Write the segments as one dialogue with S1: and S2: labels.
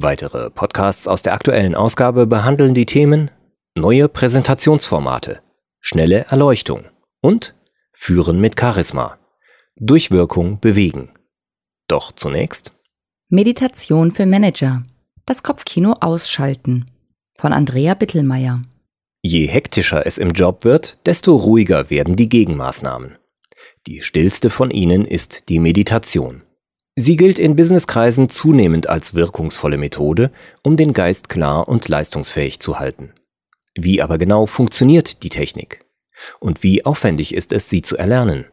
S1: Weitere Podcasts aus der aktuellen Ausgabe behandeln die Themen neue Präsentationsformate, schnelle Erleuchtung und Führen mit Charisma. Durchwirkung bewegen. Doch zunächst
S2: Meditation für Manager. Das Kopfkino ausschalten. Von Andrea Bittelmeier.
S1: Je hektischer es im Job wird, desto ruhiger werden die Gegenmaßnahmen. Die stillste von ihnen ist die Meditation. Sie gilt in Businesskreisen zunehmend als wirkungsvolle Methode, um den Geist klar und leistungsfähig zu halten. Wie aber genau funktioniert die Technik? Und wie aufwendig ist es, sie zu erlernen?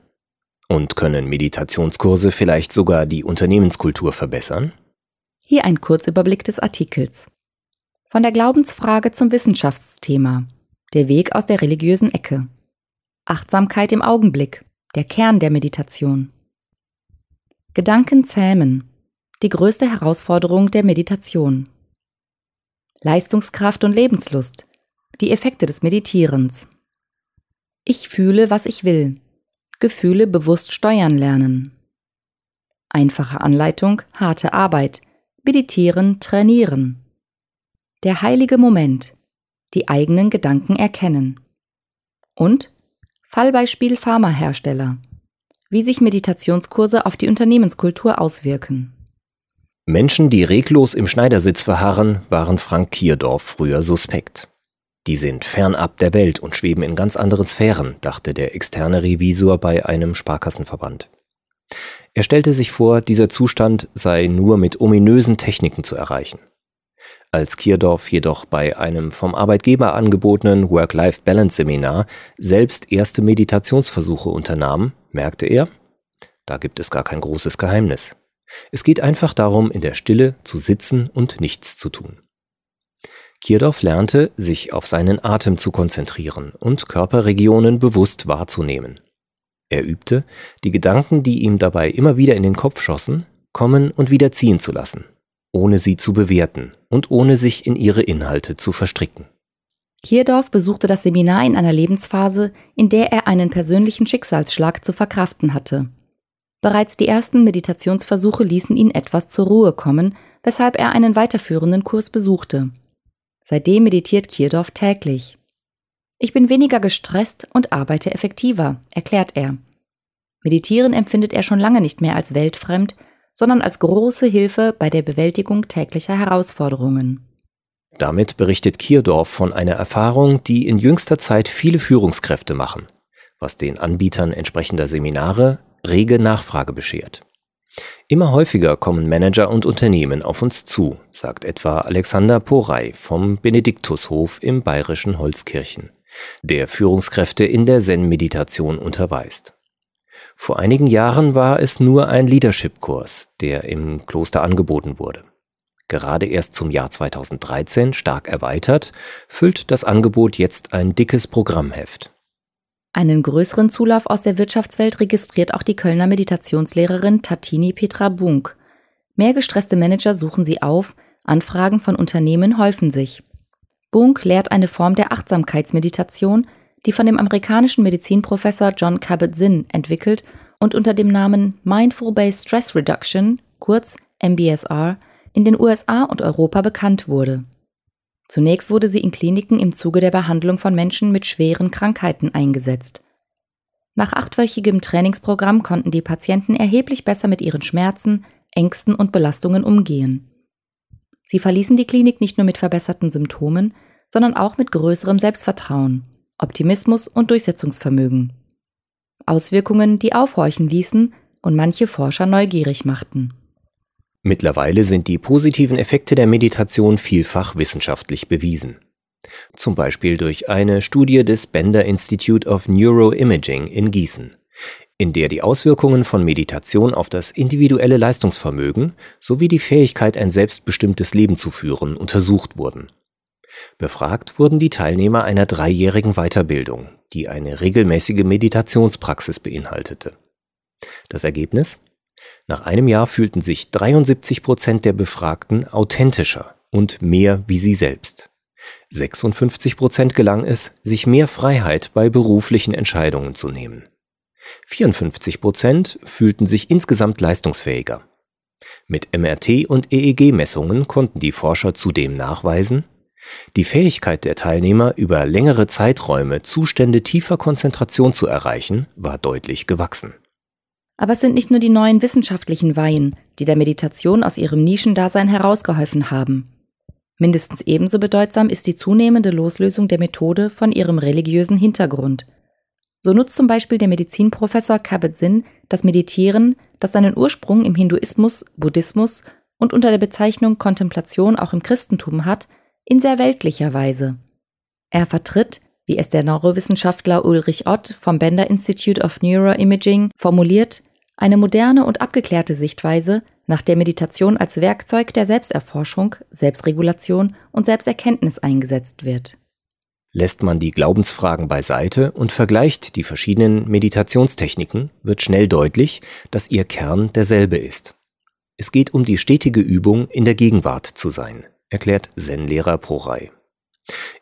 S1: Und können Meditationskurse vielleicht sogar die Unternehmenskultur verbessern?
S2: Hier ein Kurzüberblick des Artikels. Von der Glaubensfrage zum Wissenschaftsthema. Der Weg aus der religiösen Ecke. Achtsamkeit im Augenblick. Der Kern der Meditation. Gedanken zähmen. Die größte Herausforderung der Meditation. Leistungskraft und Lebenslust. Die Effekte des Meditierens. Ich fühle, was ich will. Gefühle bewusst steuern lernen. Einfache Anleitung, harte Arbeit. Meditieren, trainieren. Der heilige Moment. Die eigenen Gedanken erkennen. Und Fallbeispiel Pharmahersteller wie sich Meditationskurse auf die Unternehmenskultur auswirken.
S1: Menschen, die reglos im Schneidersitz verharren, waren Frank Kierdorf früher suspekt. Die sind fernab der Welt und schweben in ganz anderen Sphären, dachte der externe Revisor bei einem Sparkassenverband. Er stellte sich vor, dieser Zustand sei nur mit ominösen Techniken zu erreichen. Als Kierdorf jedoch bei einem vom Arbeitgeber angebotenen Work-Life-Balance-Seminar selbst erste Meditationsversuche unternahm, merkte er, da gibt es gar kein großes Geheimnis. Es geht einfach darum, in der Stille zu sitzen und nichts zu tun. Kierdorf lernte, sich auf seinen Atem zu konzentrieren und Körperregionen bewusst wahrzunehmen. Er übte, die Gedanken, die ihm dabei immer wieder in den Kopf schossen, kommen und wieder ziehen zu lassen, ohne sie zu bewerten und ohne sich in ihre Inhalte zu verstricken.
S2: Kierdorf besuchte das Seminar in einer Lebensphase, in der er einen persönlichen Schicksalsschlag zu verkraften hatte. Bereits die ersten Meditationsversuche ließen ihn etwas zur Ruhe kommen, weshalb er einen weiterführenden Kurs besuchte. Seitdem meditiert Kierdorf täglich. Ich bin weniger gestresst und arbeite effektiver, erklärt er. Meditieren empfindet er schon lange nicht mehr als weltfremd, sondern als große Hilfe bei der Bewältigung täglicher Herausforderungen.
S1: Damit berichtet Kierdorf von einer Erfahrung, die in jüngster Zeit viele Führungskräfte machen, was den Anbietern entsprechender Seminare rege Nachfrage beschert. Immer häufiger kommen Manager und Unternehmen auf uns zu, sagt etwa Alexander Porey vom Benediktushof im bayerischen Holzkirchen, der Führungskräfte in der Zen-Meditation unterweist. Vor einigen Jahren war es nur ein Leadership-Kurs, der im Kloster angeboten wurde. Gerade erst zum Jahr 2013 stark erweitert, füllt das Angebot jetzt ein dickes Programmheft.
S2: Einen größeren Zulauf aus der Wirtschaftswelt registriert auch die Kölner Meditationslehrerin Tatini Petra Bunk. Mehr gestresste Manager suchen sie auf, Anfragen von Unternehmen häufen sich. Bunk lehrt eine Form der Achtsamkeitsmeditation, die von dem amerikanischen Medizinprofessor John Kabat-Zinn entwickelt und unter dem Namen Mindful Based Stress Reduction, kurz MBSR, in den USA und Europa bekannt wurde. Zunächst wurde sie in Kliniken im Zuge der Behandlung von Menschen mit schweren Krankheiten eingesetzt. Nach achtwöchigem Trainingsprogramm konnten die Patienten erheblich besser mit ihren Schmerzen, Ängsten und Belastungen umgehen. Sie verließen die Klinik nicht nur mit verbesserten Symptomen, sondern auch mit größerem Selbstvertrauen, Optimismus und Durchsetzungsvermögen. Auswirkungen, die aufhorchen ließen und manche Forscher neugierig machten.
S1: Mittlerweile sind die positiven Effekte der Meditation vielfach wissenschaftlich bewiesen. Zum Beispiel durch eine Studie des Bender Institute of Neuroimaging in Gießen, in der die Auswirkungen von Meditation auf das individuelle Leistungsvermögen sowie die Fähigkeit, ein selbstbestimmtes Leben zu führen, untersucht wurden. Befragt wurden die Teilnehmer einer dreijährigen Weiterbildung, die eine regelmäßige Meditationspraxis beinhaltete. Das Ergebnis? Nach einem Jahr fühlten sich 73 Prozent der Befragten authentischer und mehr wie sie selbst. 56 Prozent gelang es, sich mehr Freiheit bei beruflichen Entscheidungen zu nehmen. 54 Prozent fühlten sich insgesamt leistungsfähiger. Mit MRT und EEG-Messungen konnten die Forscher zudem nachweisen, die Fähigkeit der Teilnehmer, über längere Zeiträume Zustände tiefer Konzentration zu erreichen, war deutlich gewachsen.
S2: Aber es sind nicht nur die neuen wissenschaftlichen Weihen, die der Meditation aus ihrem Nischendasein herausgeholfen haben. Mindestens ebenso bedeutsam ist die zunehmende Loslösung der Methode von ihrem religiösen Hintergrund. So nutzt zum Beispiel der Medizinprofessor Kabat-Zinn das Meditieren, das seinen Ursprung im Hinduismus, Buddhismus und unter der Bezeichnung Kontemplation auch im Christentum hat, in sehr weltlicher Weise. Er vertritt, wie es der Neurowissenschaftler Ulrich Ott vom Bender Institute of Neuroimaging formuliert, eine moderne und abgeklärte Sichtweise, nach der Meditation als Werkzeug der Selbsterforschung, Selbstregulation und Selbsterkenntnis eingesetzt wird.
S1: Lässt man die Glaubensfragen beiseite und vergleicht die verschiedenen Meditationstechniken, wird schnell deutlich, dass ihr Kern derselbe ist. Es geht um die stetige Übung, in der Gegenwart zu sein, erklärt Zen-Lehrer Prorai.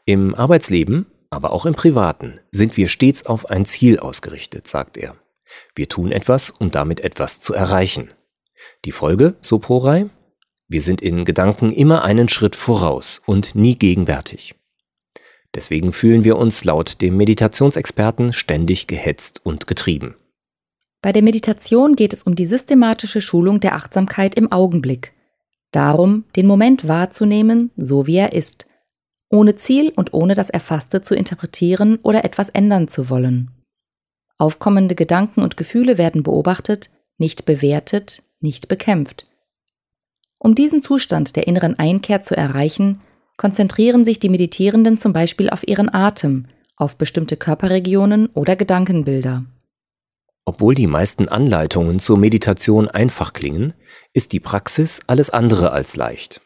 S1: Im Arbeitsleben, aber auch im Privaten, sind wir stets auf ein Ziel ausgerichtet, sagt er. Wir tun etwas, um damit etwas zu erreichen. Die Folge, so Porai? Wir sind in Gedanken immer einen Schritt voraus und nie gegenwärtig. Deswegen fühlen wir uns laut dem Meditationsexperten ständig gehetzt und getrieben.
S2: Bei der Meditation geht es um die systematische Schulung der Achtsamkeit im Augenblick. Darum, den Moment wahrzunehmen, so wie er ist, ohne Ziel und ohne das Erfasste zu interpretieren oder etwas ändern zu wollen. Aufkommende Gedanken und Gefühle werden beobachtet, nicht bewertet, nicht bekämpft. Um diesen Zustand der inneren Einkehr zu erreichen, konzentrieren sich die Meditierenden zum Beispiel auf ihren Atem, auf bestimmte Körperregionen oder Gedankenbilder.
S1: Obwohl die meisten Anleitungen zur Meditation einfach klingen, ist die Praxis alles andere als leicht.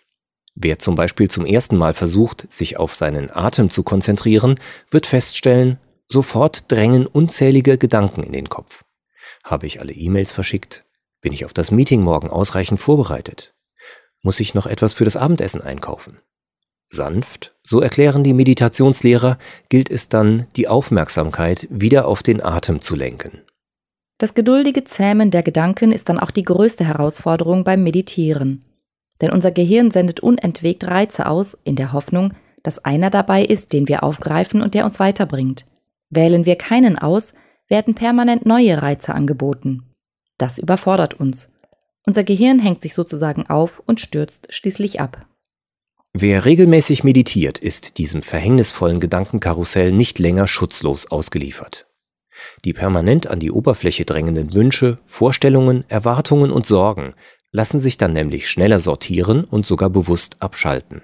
S1: Wer zum Beispiel zum ersten Mal versucht, sich auf seinen Atem zu konzentrieren, wird feststellen, sofort drängen unzählige Gedanken in den Kopf. Habe ich alle E-Mails verschickt? Bin ich auf das Meeting morgen ausreichend vorbereitet? Muss ich noch etwas für das Abendessen einkaufen? Sanft, so erklären die Meditationslehrer, gilt es dann, die Aufmerksamkeit wieder auf den Atem zu lenken.
S2: Das geduldige Zähmen der Gedanken ist dann auch die größte Herausforderung beim Meditieren. Denn unser Gehirn sendet unentwegt Reize aus, in der Hoffnung, dass einer dabei ist, den wir aufgreifen und der uns weiterbringt. Wählen wir keinen aus, werden permanent neue Reize angeboten. Das überfordert uns. Unser Gehirn hängt sich sozusagen auf und stürzt schließlich ab.
S1: Wer regelmäßig meditiert, ist diesem verhängnisvollen Gedankenkarussell nicht länger schutzlos ausgeliefert. Die permanent an die Oberfläche drängenden Wünsche, Vorstellungen, Erwartungen und Sorgen lassen sich dann nämlich schneller sortieren und sogar bewusst abschalten.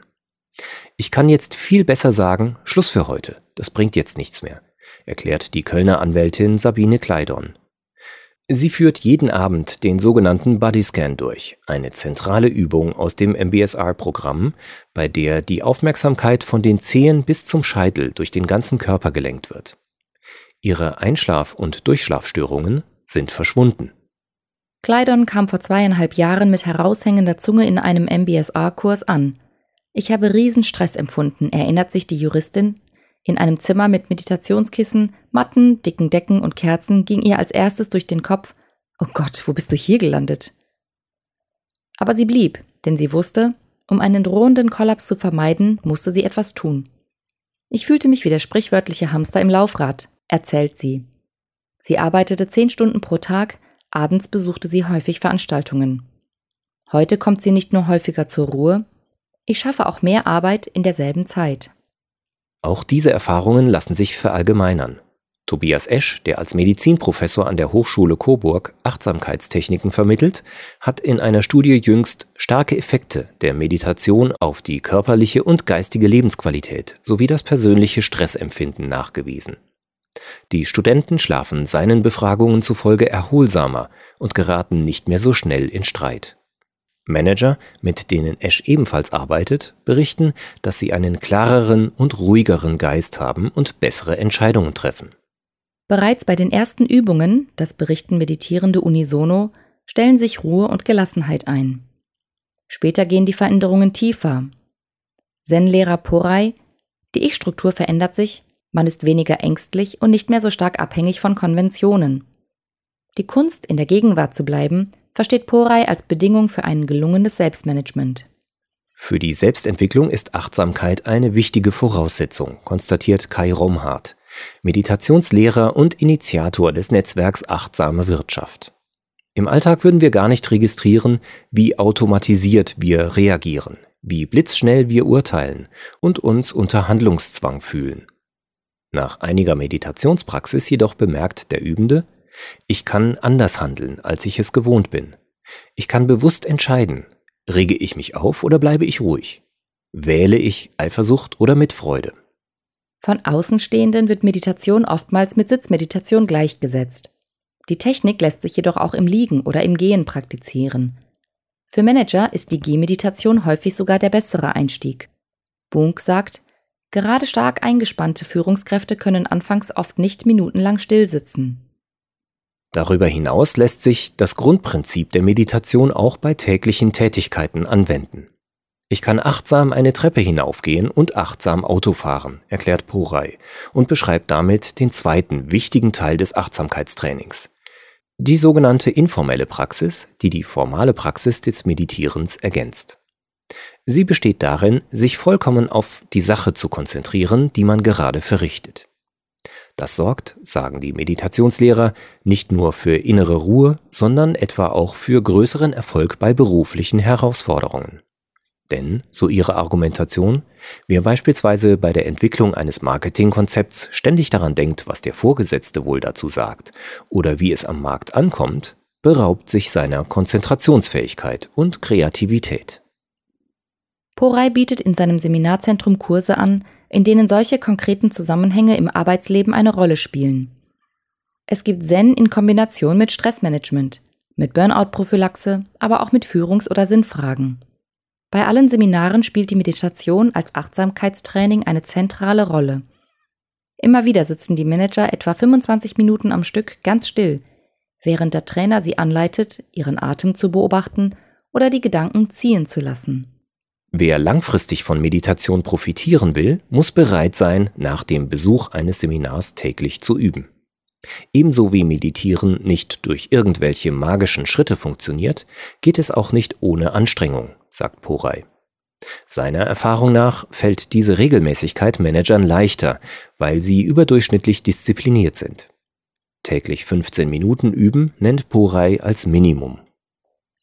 S1: Ich kann jetzt viel besser sagen, Schluss für heute, das bringt jetzt nichts mehr, erklärt die Kölner Anwältin Sabine Kleidon. Sie führt jeden Abend den sogenannten Bodyscan durch, eine zentrale Übung aus dem MBSR-Programm, bei der die Aufmerksamkeit von den Zehen bis zum Scheitel durch den ganzen Körper gelenkt wird. Ihre Einschlaf- und Durchschlafstörungen sind verschwunden.
S2: Kleidon kam vor zweieinhalb Jahren mit heraushängender Zunge in einem MBSR-Kurs an. Ich habe Riesenstress empfunden, erinnert sich die Juristin, in einem Zimmer mit Meditationskissen, Matten, dicken Decken und Kerzen ging ihr als erstes durch den Kopf, oh Gott, wo bist du hier gelandet? Aber sie blieb, denn sie wusste, um einen drohenden Kollaps zu vermeiden, musste sie etwas tun. Ich fühlte mich wie der sprichwörtliche Hamster im Laufrad, erzählt sie. Sie arbeitete zehn Stunden pro Tag, abends besuchte sie häufig Veranstaltungen. Heute kommt sie nicht nur häufiger zur Ruhe, ich schaffe auch mehr Arbeit in derselben Zeit.
S1: Auch diese Erfahrungen lassen sich verallgemeinern. Tobias Esch, der als Medizinprofessor an der Hochschule Coburg Achtsamkeitstechniken vermittelt, hat in einer Studie jüngst starke Effekte der Meditation auf die körperliche und geistige Lebensqualität sowie das persönliche Stressempfinden nachgewiesen. Die Studenten schlafen seinen Befragungen zufolge erholsamer und geraten nicht mehr so schnell in Streit. Manager, mit denen Esch ebenfalls arbeitet, berichten, dass sie einen klareren und ruhigeren Geist haben und bessere Entscheidungen treffen.
S2: Bereits bei den ersten Übungen, das berichten Meditierende unisono, stellen sich Ruhe und Gelassenheit ein. Später gehen die Veränderungen tiefer. Zen-Lehrer Porai, die Ich-Struktur verändert sich, man ist weniger ängstlich und nicht mehr so stark abhängig von Konventionen. Die Kunst, in der Gegenwart zu bleiben, versteht Porai als Bedingung für ein gelungenes Selbstmanagement.
S1: Für die Selbstentwicklung ist Achtsamkeit eine wichtige Voraussetzung, konstatiert Kai Romhardt, Meditationslehrer und Initiator des Netzwerks Achtsame Wirtschaft. Im Alltag würden wir gar nicht registrieren, wie automatisiert wir reagieren, wie blitzschnell wir urteilen und uns unter Handlungszwang fühlen. Nach einiger Meditationspraxis jedoch bemerkt der Übende, ich kann anders handeln, als ich es gewohnt bin. Ich kann bewusst entscheiden, rege ich mich auf oder bleibe ich ruhig? Wähle ich Eifersucht oder Mitfreude?
S2: Von Außenstehenden wird Meditation oftmals mit Sitzmeditation gleichgesetzt. Die Technik lässt sich jedoch auch im Liegen oder im Gehen praktizieren. Für Manager ist die Gehmeditation häufig sogar der bessere Einstieg. Bunk sagt, gerade stark eingespannte Führungskräfte können anfangs oft nicht minutenlang stillsitzen.
S1: Darüber hinaus lässt sich das Grundprinzip der Meditation auch bei täglichen Tätigkeiten anwenden. Ich kann achtsam eine Treppe hinaufgehen und achtsam Auto fahren, erklärt Porai und beschreibt damit den zweiten wichtigen Teil des Achtsamkeitstrainings. Die sogenannte informelle Praxis, die die formale Praxis des Meditierens ergänzt. Sie besteht darin, sich vollkommen auf die Sache zu konzentrieren, die man gerade verrichtet. Das sorgt, sagen die Meditationslehrer, nicht nur für innere Ruhe, sondern etwa auch für größeren Erfolg bei beruflichen Herausforderungen. Denn, so ihre Argumentation, wer beispielsweise bei der Entwicklung eines Marketingkonzepts ständig daran denkt, was der Vorgesetzte wohl dazu sagt oder wie es am Markt ankommt, beraubt sich seiner Konzentrationsfähigkeit und Kreativität.
S2: Porai bietet in seinem Seminarzentrum Kurse an, in denen solche konkreten Zusammenhänge im Arbeitsleben eine Rolle spielen. Es gibt Zen in Kombination mit Stressmanagement, mit Burnout-Prophylaxe, aber auch mit Führungs- oder Sinnfragen. Bei allen Seminaren spielt die Meditation als Achtsamkeitstraining eine zentrale Rolle. Immer wieder sitzen die Manager etwa 25 Minuten am Stück ganz still, während der Trainer sie anleitet, ihren Atem zu beobachten oder die Gedanken ziehen zu lassen.
S1: Wer langfristig von Meditation profitieren will, muss bereit sein, nach dem Besuch eines Seminars täglich zu üben. Ebenso wie Meditieren nicht durch irgendwelche magischen Schritte funktioniert, geht es auch nicht ohne Anstrengung, sagt Porai. Seiner Erfahrung nach fällt diese Regelmäßigkeit Managern leichter, weil sie überdurchschnittlich diszipliniert sind. Täglich 15 Minuten üben nennt Porai als Minimum.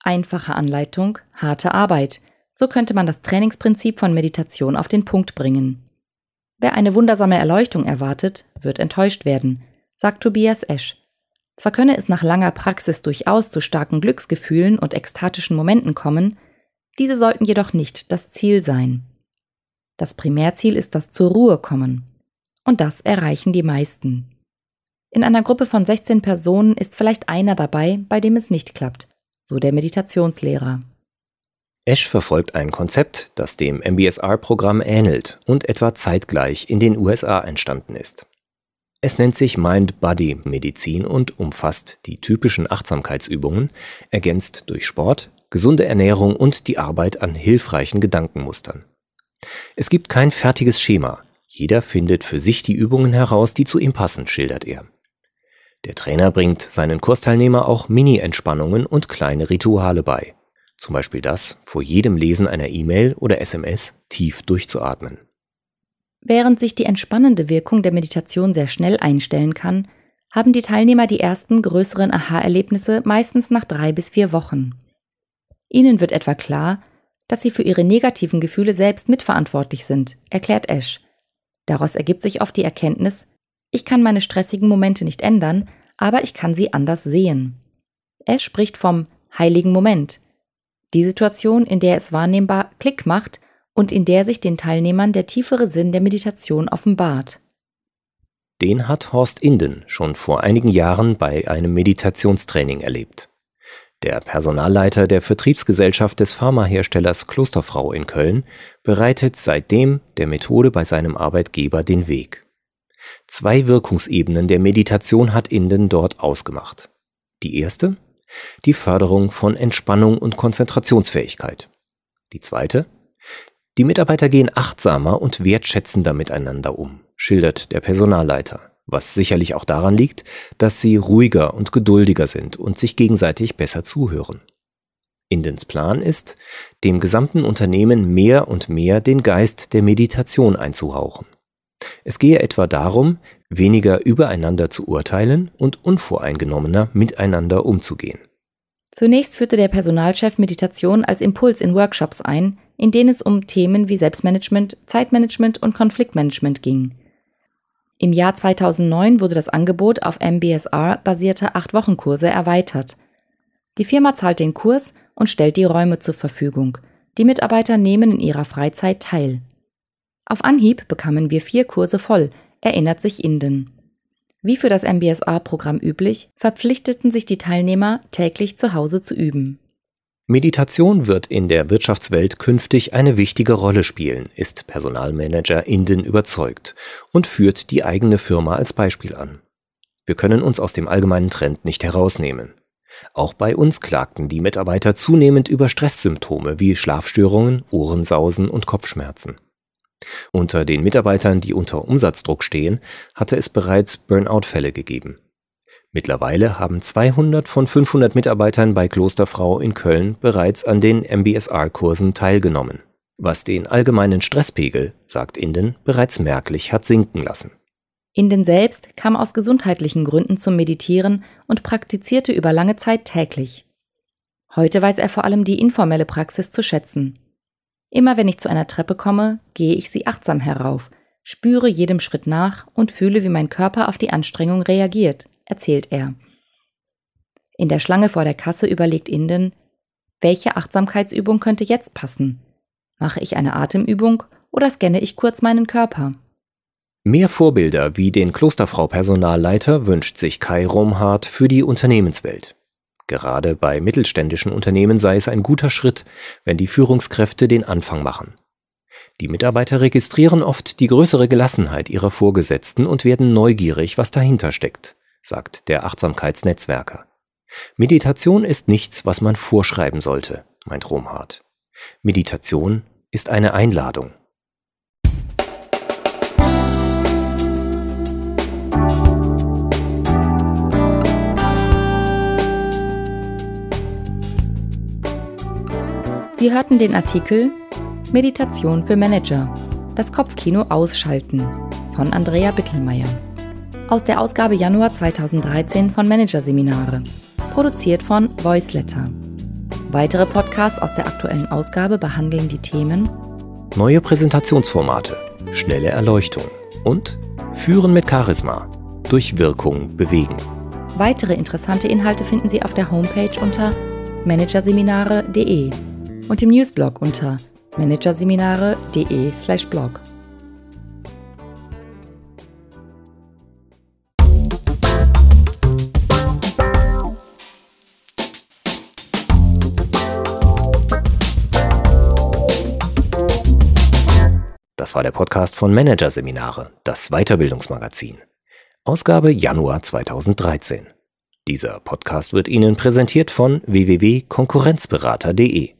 S2: Einfache Anleitung, harte Arbeit, so könnte man das Trainingsprinzip von Meditation auf den Punkt bringen. Wer eine wundersame Erleuchtung erwartet, wird enttäuscht werden, sagt Tobias Esch. Zwar könne es nach langer Praxis durchaus zu starken Glücksgefühlen und ekstatischen Momenten kommen, diese sollten jedoch nicht das Ziel sein. Das Primärziel ist das zur Ruhe kommen. Und das erreichen die meisten. In einer Gruppe von 16 Personen ist vielleicht einer dabei, bei dem es nicht klappt, so der Meditationslehrer.
S1: Esch verfolgt ein Konzept, das dem MBSR-Programm ähnelt und etwa zeitgleich in den USA entstanden ist. Es nennt sich Mind-Body-Medizin und umfasst die typischen Achtsamkeitsübungen, ergänzt durch Sport, gesunde Ernährung und die Arbeit an hilfreichen Gedankenmustern. Es gibt kein fertiges Schema, jeder findet für sich die Übungen heraus, die zu ihm passen, schildert er. Der Trainer bringt seinen Kursteilnehmer auch Mini-Entspannungen und kleine Rituale bei. Zum Beispiel das, vor jedem Lesen einer E-Mail oder SMS tief durchzuatmen.
S2: Während sich die entspannende Wirkung der Meditation sehr schnell einstellen kann, haben die Teilnehmer die ersten größeren Aha-Erlebnisse meistens nach drei bis vier Wochen. Ihnen wird etwa klar, dass sie für ihre negativen Gefühle selbst mitverantwortlich sind, erklärt Ash. Daraus ergibt sich oft die Erkenntnis, ich kann meine stressigen Momente nicht ändern, aber ich kann sie anders sehen. Ash spricht vom heiligen Moment, die Situation, in der es wahrnehmbar Klick macht und in der sich den Teilnehmern der tiefere Sinn der Meditation offenbart.
S1: Den hat Horst Inden schon vor einigen Jahren bei einem Meditationstraining erlebt. Der Personalleiter der Vertriebsgesellschaft des Pharmaherstellers Klosterfrau in Köln bereitet seitdem der Methode bei seinem Arbeitgeber den Weg. Zwei Wirkungsebenen der Meditation hat Inden dort ausgemacht. Die erste? Die Förderung von Entspannung und Konzentrationsfähigkeit. Die zweite? Die Mitarbeiter gehen achtsamer und wertschätzender miteinander um, schildert der Personalleiter was sicherlich auch daran liegt, dass sie ruhiger und geduldiger sind und sich gegenseitig besser zuhören. Indens Plan ist, dem gesamten Unternehmen mehr und mehr den Geist der Meditation einzuhauchen. Es gehe etwa darum, weniger übereinander zu urteilen und unvoreingenommener miteinander umzugehen.
S2: Zunächst führte der Personalchef Meditation als Impuls in Workshops ein, in denen es um Themen wie Selbstmanagement, Zeitmanagement und Konfliktmanagement ging. Im Jahr 2009 wurde das Angebot auf MBSR-basierte 8-Wochen-Kurse erweitert. Die Firma zahlt den Kurs und stellt die Räume zur Verfügung. Die Mitarbeiter nehmen in ihrer Freizeit teil. Auf Anhieb bekamen wir vier Kurse voll, erinnert sich Inden. Wie für das MBSR-Programm üblich, verpflichteten sich die Teilnehmer, täglich zu Hause zu üben.
S1: Meditation wird in der Wirtschaftswelt künftig eine wichtige Rolle spielen, ist Personalmanager Inden überzeugt und führt die eigene Firma als Beispiel an. Wir können uns aus dem allgemeinen Trend nicht herausnehmen. Auch bei uns klagten die Mitarbeiter zunehmend über Stresssymptome wie Schlafstörungen, Ohrensausen und Kopfschmerzen. Unter den Mitarbeitern, die unter Umsatzdruck stehen, hatte es bereits Burnout-Fälle gegeben. Mittlerweile haben 200 von 500 Mitarbeitern bei Klosterfrau in Köln bereits an den MBSR-Kursen teilgenommen, was den allgemeinen Stresspegel, sagt Inden, bereits merklich hat sinken lassen.
S2: Inden selbst kam aus gesundheitlichen Gründen zum Meditieren und praktizierte über lange Zeit täglich. Heute weiß er vor allem die informelle Praxis zu schätzen. Immer wenn ich zu einer Treppe komme, gehe ich sie achtsam herauf, spüre jedem Schritt nach und fühle, wie mein Körper auf die Anstrengung reagiert erzählt er. In der Schlange vor der Kasse überlegt Inden, welche Achtsamkeitsübung könnte jetzt passen? Mache ich eine Atemübung oder scanne ich kurz meinen Körper?
S1: Mehr Vorbilder wie den Klosterfrau-Personalleiter wünscht sich Kai Romhardt für die Unternehmenswelt. Gerade bei mittelständischen Unternehmen sei es ein guter Schritt, wenn die Führungskräfte den Anfang machen. Die Mitarbeiter registrieren oft die größere Gelassenheit ihrer Vorgesetzten und werden neugierig, was dahinter steckt sagt der Achtsamkeitsnetzwerker. Meditation ist nichts, was man vorschreiben sollte, meint Romhardt. Meditation ist eine Einladung.
S2: Sie hörten den Artikel Meditation für Manager. Das Kopfkino ausschalten von Andrea Bittelmeier aus der Ausgabe Januar 2013 von Managerseminare, produziert von Voiceletter. Weitere Podcasts aus der aktuellen Ausgabe behandeln die Themen
S1: Neue Präsentationsformate, schnelle Erleuchtung und Führen mit Charisma, durch Wirkung bewegen.
S2: Weitere interessante Inhalte finden Sie auf der Homepage unter managerseminare.de und im Newsblog unter managerseminare.de/blog.
S1: Das war der Podcast von Managerseminare, das Weiterbildungsmagazin. Ausgabe Januar 2013. Dieser Podcast wird Ihnen präsentiert von www.konkurrenzberater.de.